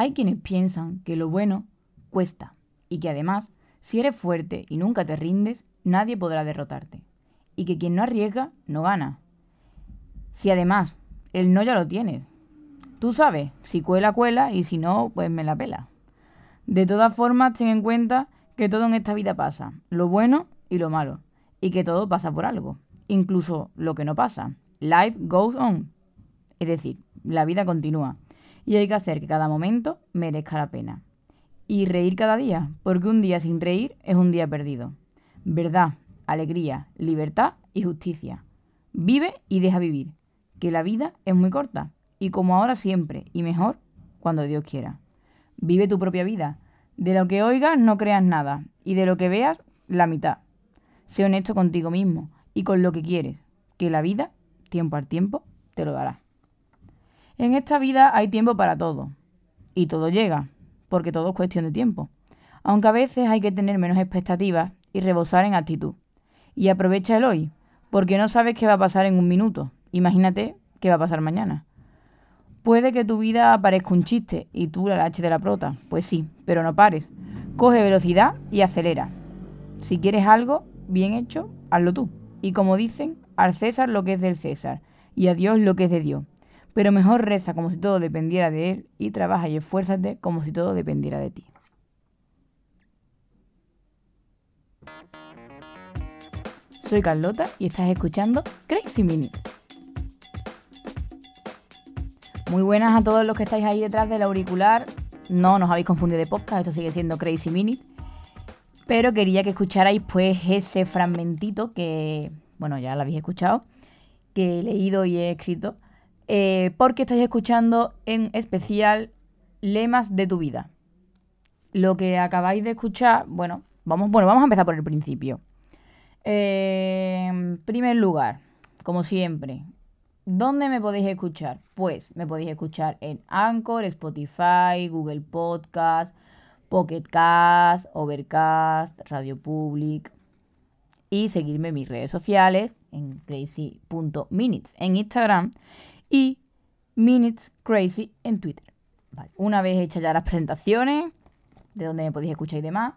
Hay quienes piensan que lo bueno cuesta y que además, si eres fuerte y nunca te rindes, nadie podrá derrotarte. Y que quien no arriesga, no gana. Si además el no ya lo tienes. Tú sabes, si cuela, cuela y si no, pues me la pela. De todas formas, ten en cuenta que todo en esta vida pasa, lo bueno y lo malo, y que todo pasa por algo, incluso lo que no pasa. Life goes on. Es decir, la vida continúa y hay que hacer que cada momento merezca la pena. Y reír cada día, porque un día sin reír es un día perdido. Verdad, alegría, libertad y justicia. Vive y deja vivir, que la vida es muy corta y como ahora siempre y mejor cuando Dios quiera. Vive tu propia vida. De lo que oigas no creas nada y de lo que veas la mitad. Sé honesto contigo mismo y con lo que quieres, que la vida, tiempo al tiempo, te lo dará. En esta vida hay tiempo para todo. Y todo llega, porque todo es cuestión de tiempo. Aunque a veces hay que tener menos expectativas y rebosar en actitud. Y aprovecha el hoy, porque no sabes qué va a pasar en un minuto. Imagínate qué va a pasar mañana. Puede que tu vida parezca un chiste y tú la lache de la prota. Pues sí, pero no pares. Coge velocidad y acelera. Si quieres algo bien hecho, hazlo tú. Y como dicen, al César lo que es del César y a Dios lo que es de Dios pero mejor reza como si todo dependiera de Él y trabaja y esfuérzate como si todo dependiera de ti. Soy Carlota y estás escuchando Crazy Minute. Muy buenas a todos los que estáis ahí detrás del auricular. No nos habéis confundido de podcast, esto sigue siendo Crazy Minute. Pero quería que escucharais pues ese fragmentito que, bueno, ya lo habéis escuchado, que he leído y he escrito eh, porque estáis escuchando en especial lemas de tu vida. Lo que acabáis de escuchar, bueno, vamos, bueno, vamos a empezar por el principio. En primer lugar, como siempre, ¿dónde me podéis escuchar? Pues me podéis escuchar en Anchor, Spotify, Google Podcast, Pocket Cast, Overcast, Radio Public. Y seguirme en mis redes sociales en crazy.minutes en Instagram y Minutes Crazy en Twitter. Una vez hechas ya las presentaciones, de donde me podéis escuchar y demás,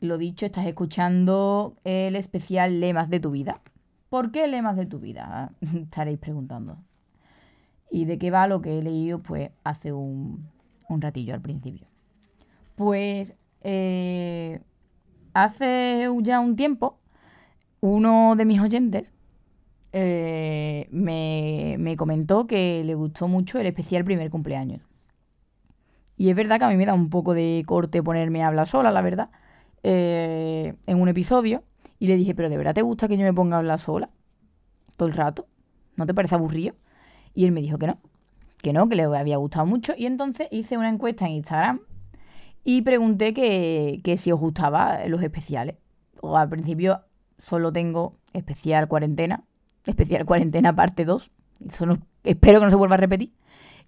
lo dicho, estás escuchando el especial Lemas de tu vida. ¿Por qué Lemas de tu vida? Estaréis preguntando. ¿Y de qué va lo que he leído pues hace un, un ratillo al principio? Pues eh, hace ya un tiempo, uno de mis oyentes eh, me, comentó que le gustó mucho el especial primer cumpleaños. Y es verdad que a mí me da un poco de corte ponerme a hablar sola, la verdad, eh, en un episodio. Y le dije, pero ¿de verdad te gusta que yo me ponga a hablar sola? Todo el rato. ¿No te parece aburrido? Y él me dijo que no, que no, que le había gustado mucho. Y entonces hice una encuesta en Instagram y pregunté que, que si os gustaban los especiales. O al principio solo tengo especial cuarentena, especial cuarentena parte 2, eso espero que no se vuelva a repetir,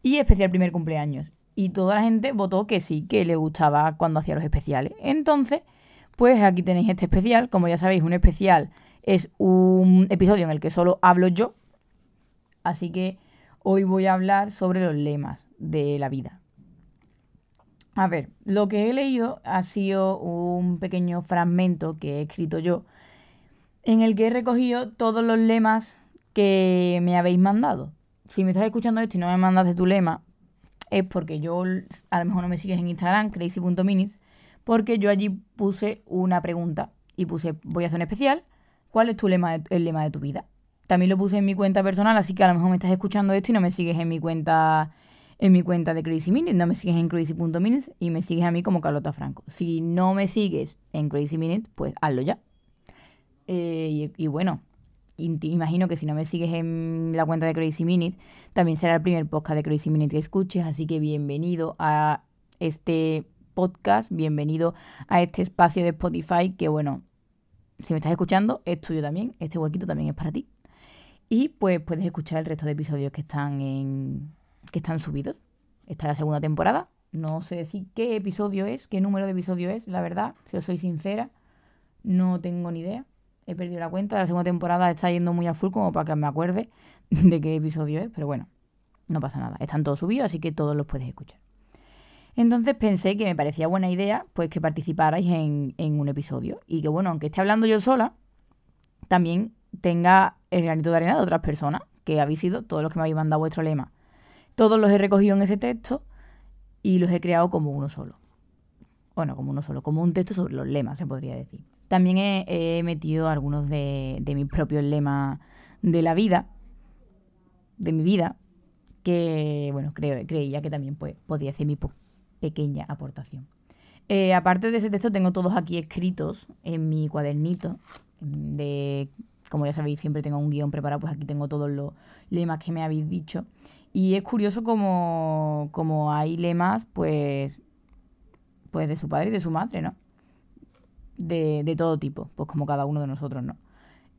y especial primer cumpleaños. Y toda la gente votó que sí, que le gustaba cuando hacía los especiales. Entonces, pues aquí tenéis este especial. Como ya sabéis, un especial es un episodio en el que solo hablo yo. Así que hoy voy a hablar sobre los lemas de la vida. A ver, lo que he leído ha sido un pequeño fragmento que he escrito yo en el que he recogido todos los lemas que me habéis mandado. Si me estás escuchando esto y no me mandaste tu lema, es porque yo, a lo mejor no me sigues en Instagram, crazy.minis, porque yo allí puse una pregunta y puse, voy a hacer un especial, ¿cuál es tu lema, el lema de tu vida? También lo puse en mi cuenta personal, así que a lo mejor me estás escuchando esto y no me sigues en mi cuenta en mi cuenta de Crazy Minutes, no me sigues en crazy.minutes y me sigues a mí como Carlota Franco. Si no me sigues en Crazy Minutes, pues hazlo ya. Eh, y, bueno, imagino que si no me sigues en la cuenta de Crazy Minute, también será el primer podcast de Crazy Minute que escuches. Así que bienvenido a este podcast, bienvenido a este espacio de Spotify que bueno, si me estás escuchando, es tuyo también, este huequito también es para ti. Y pues puedes escuchar el resto de episodios que están en que están subidos. Esta es la segunda temporada. No sé decir qué episodio es, qué número de episodio es, la verdad, si os soy sincera, no tengo ni idea he perdido la cuenta. La segunda temporada está yendo muy a full como para que me acuerde de qué episodio es, pero bueno, no pasa nada. Están todos subidos, así que todos los puedes escuchar. Entonces pensé que me parecía buena idea pues que participarais en, en un episodio y que bueno, aunque esté hablando yo sola, también tenga el granito de arena de otras personas, que habéis sido todos los que me habéis mandado vuestro lema. Todos los he recogido en ese texto y los he creado como uno solo. Bueno, como uno solo, como un texto sobre los lemas, se podría decir. También he, metido algunos de, mis propios lemas de la vida, de mi vida, que, bueno, creo, creía que también pues, podía hacer mi pequeña aportación. Eh, aparte de ese texto, tengo todos aquí escritos en mi cuadernito de como ya sabéis, siempre tengo un guion preparado, pues aquí tengo todos los lemas que me habéis dicho. Y es curioso como, como hay lemas, pues, pues de su padre y de su madre, ¿no? De, de todo tipo, pues como cada uno de nosotros, ¿no?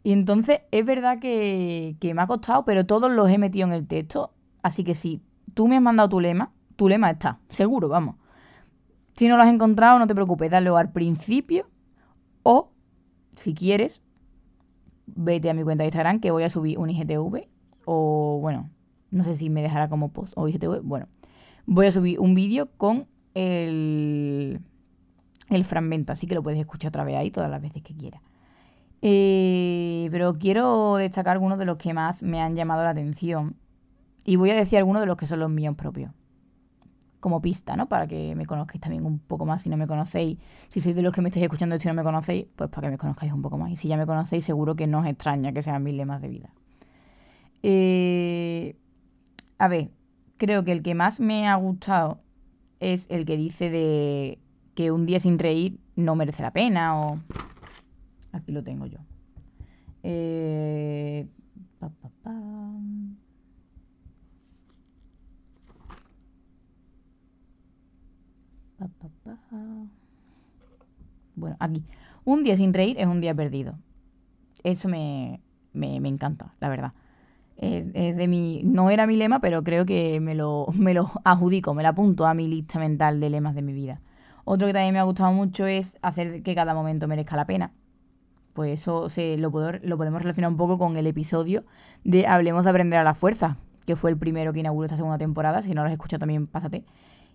Y entonces es verdad que, que me ha costado, pero todos los he metido en el texto. Así que si tú me has mandado tu lema, tu lema está, seguro, vamos. Si no lo has encontrado, no te preocupes, dale al principio o, si quieres, vete a mi cuenta de Instagram que voy a subir un IGTV o bueno, no sé si me dejará como post o IGTV, bueno, voy a subir un vídeo con el, el fragmento, así que lo puedes escuchar otra vez ahí todas las veces que quieras. Eh, pero quiero destacar algunos de los que más me han llamado la atención y voy a decir algunos de los que son los míos propios como pista, ¿no? Para que me conozcáis también un poco más si no me conocéis. Si sois de los que me estáis escuchando y si no me conocéis, pues para que me conozcáis un poco más. Y si ya me conocéis, seguro que no os extraña que sean mis lemas de vida. Eh, a ver, creo que el que más me ha gustado es el que dice de que un día sin reír no merece la pena o... Aquí lo tengo yo. Eh... Bueno, aquí. Un día sin reír es un día perdido. Eso me, me, encanta, la verdad. Es, de mi, no era mi lema, pero creo que me lo, me lo adjudico, me lo apunto a mi lista mental de lemas de mi vida. Otro que también me ha gustado mucho es hacer que cada momento merezca la pena. Pues eso se, lo, lo podemos relacionar un poco con el episodio de Hablemos de aprender a la fuerza, que fue el primero que inauguró esta segunda temporada. Si no lo has escuchado también, pásate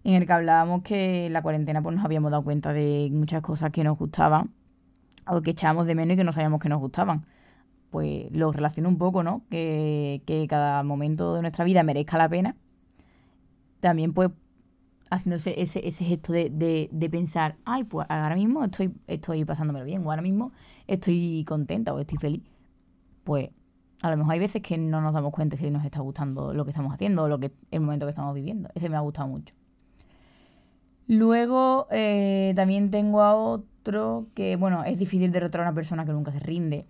en el que hablábamos que la cuarentena pues nos habíamos dado cuenta de muchas cosas que nos gustaban o que echábamos de menos y que no sabíamos que nos gustaban. Pues lo relaciono un poco, ¿no? Que, cada momento de nuestra vida merezca la pena. También pues haciéndose ese, ese gesto de, de, pensar, ay, pues ahora mismo estoy, estoy pasándomelo bien, o ahora mismo estoy contenta o estoy feliz. Pues a lo mejor hay veces que no nos damos cuenta si nos está gustando lo que estamos haciendo o lo que, el momento que estamos viviendo. Ese me ha gustado mucho. Luego eh, también tengo a otro que, bueno, es difícil derrotar a una persona que nunca se rinde.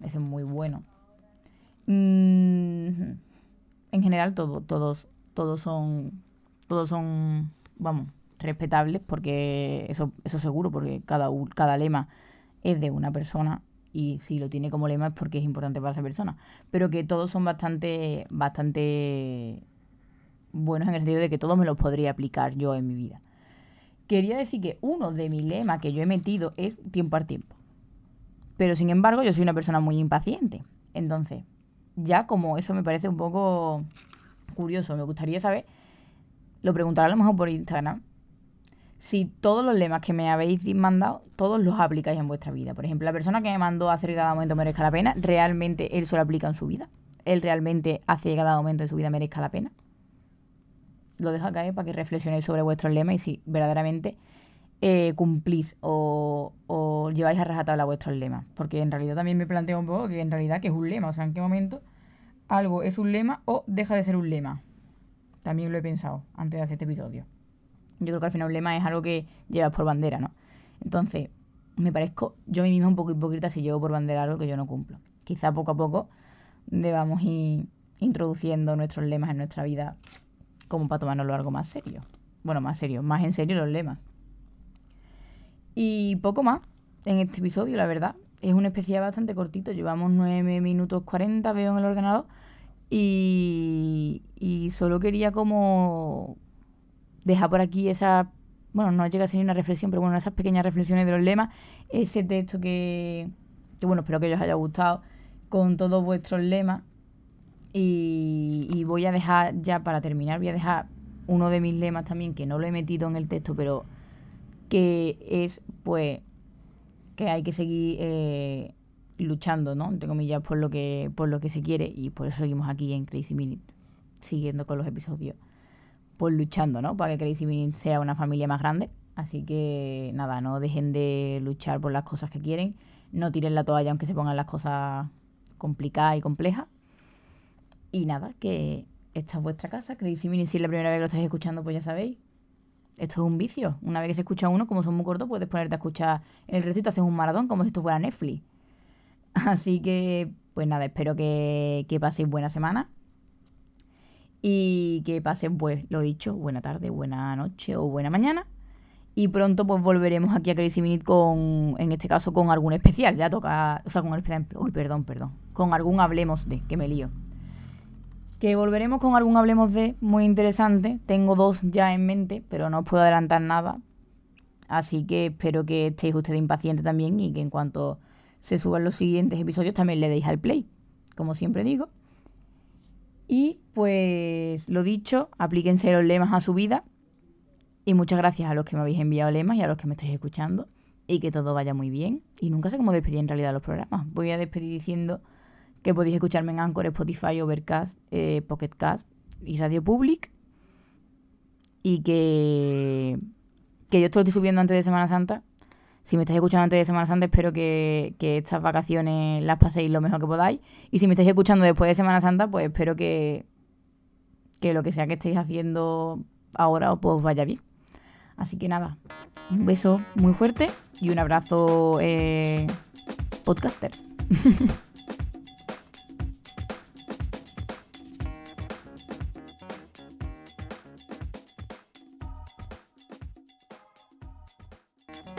Ese es muy bueno. Mm, en general todo, todos, todos son, todos son, vamos, respetables porque eso, eso seguro, porque cada, cada lema es de una persona y si lo tiene como lema es porque es importante para esa persona. Pero que todos son bastante, bastante buenos en el sentido de que todos me los podría aplicar yo en mi vida quería decir que uno de mis lemas que yo he metido es tiempo al tiempo. Pero sin embargo, yo soy una persona muy impaciente. Entonces, ya como eso me parece un poco curioso, me gustaría saber, lo preguntaré a lo mejor por Instagram, si todos los lemas que me habéis mandado, todos los aplicáis en vuestra vida. Por ejemplo, la persona que me mandó hacer cada momento merezca la pena, ¿realmente él se lo aplica en su vida? ¿Él realmente hace que cada momento de su vida merezca la pena? lo dejo caer para que reflexionéis sobre vuestros lemas y si verdaderamente eh, cumplís o, lleváis a rajatabla vuestros lemas. Porque en realidad también me planteo un poco que en realidad que es un lema, o sea, en qué momento algo es un lema o deja de ser un lema. También lo he pensado antes de hacer este episodio. Yo creo que al final un lema es algo que llevas por bandera, ¿no? Entonces, me parezco yo a mí misma un poco hipócrita si llevo por bandera algo que yo no cumplo. Quizá poco a poco debamos ir introduciendo nuestros lemas en nuestra vida como para tomárnoslo algo más serio. Bueno, más serio, más en serio los lemas. Y poco más en este episodio, la verdad. Es un especial bastante cortito, llevamos 9 minutos 40, veo en el ordenador. Y, y solo quería como dejar por aquí esa, bueno, no llega a ser ni una reflexión, pero bueno, esas pequeñas reflexiones de los lemas, ese texto que, que bueno, espero que os haya gustado, con todos vuestros lemas. Y, voy a dejar, ya para terminar, voy a dejar uno de mis lemas también, que no lo he metido en el texto, pero que es pues que hay que seguir eh, luchando, ¿no? Entre comillas, por lo que, por lo que se quiere. Y por eso seguimos aquí en Crazy Minute, siguiendo con los episodios. Pues luchando, ¿no? Para que Crazy Minute sea una familia más grande. Así que nada, no dejen de luchar por las cosas que quieren. No tiren la toalla aunque se pongan las cosas complicadas y complejas. Y nada, que esta es vuestra casa. Crazy Minute, si es la primera vez que lo estáis escuchando, pues ya sabéis. Esto es un vicio. Una vez que se escucha uno, como son muy cortos, puedes ponerte a escuchar el resto y te haces un maratón como si esto fuera Netflix. Así que, pues nada, espero que, que paséis buena semana. Y que pasen, pues, lo dicho, buena tarde, buena noche o buena mañana. Y pronto, pues, volveremos aquí a Crazy Minute con, en este caso, con algún especial. Ya toca, o sea, con el especial. Uy, perdón, perdón. Con algún Hablemos de, que me lío. Que volveremos con algún Hablemos de muy interesante. Tengo dos ya en mente, pero no os puedo adelantar nada. Así que espero que estéis ustedes impacientes también y que en cuanto se suban los siguientes episodios, también le deis al play, como siempre digo. Y pues lo dicho, aplíquense los lemas a su vida. Y muchas gracias a los que me habéis enviado lemas y a los que me estáis escuchando. Y que todo vaya muy bien. Y nunca sé cómo despedir en realidad los programas. Voy a despedir diciendo que podéis escucharme en Anchor, Spotify, Overcast, eh, Pocket Cast y Radio Public. Y que, que yo estoy subiendo antes de Semana Santa si me estáis escuchando antes de Semana Santa, espero que, estas vacaciones las paséis lo mejor que podáis. Y si me estáis escuchando después de Semana Santa, pues espero que, que lo que sea que estéis haciendo ahora pues vaya bien. Así que nada, un beso muy fuerte y un abrazo eh, podcaster.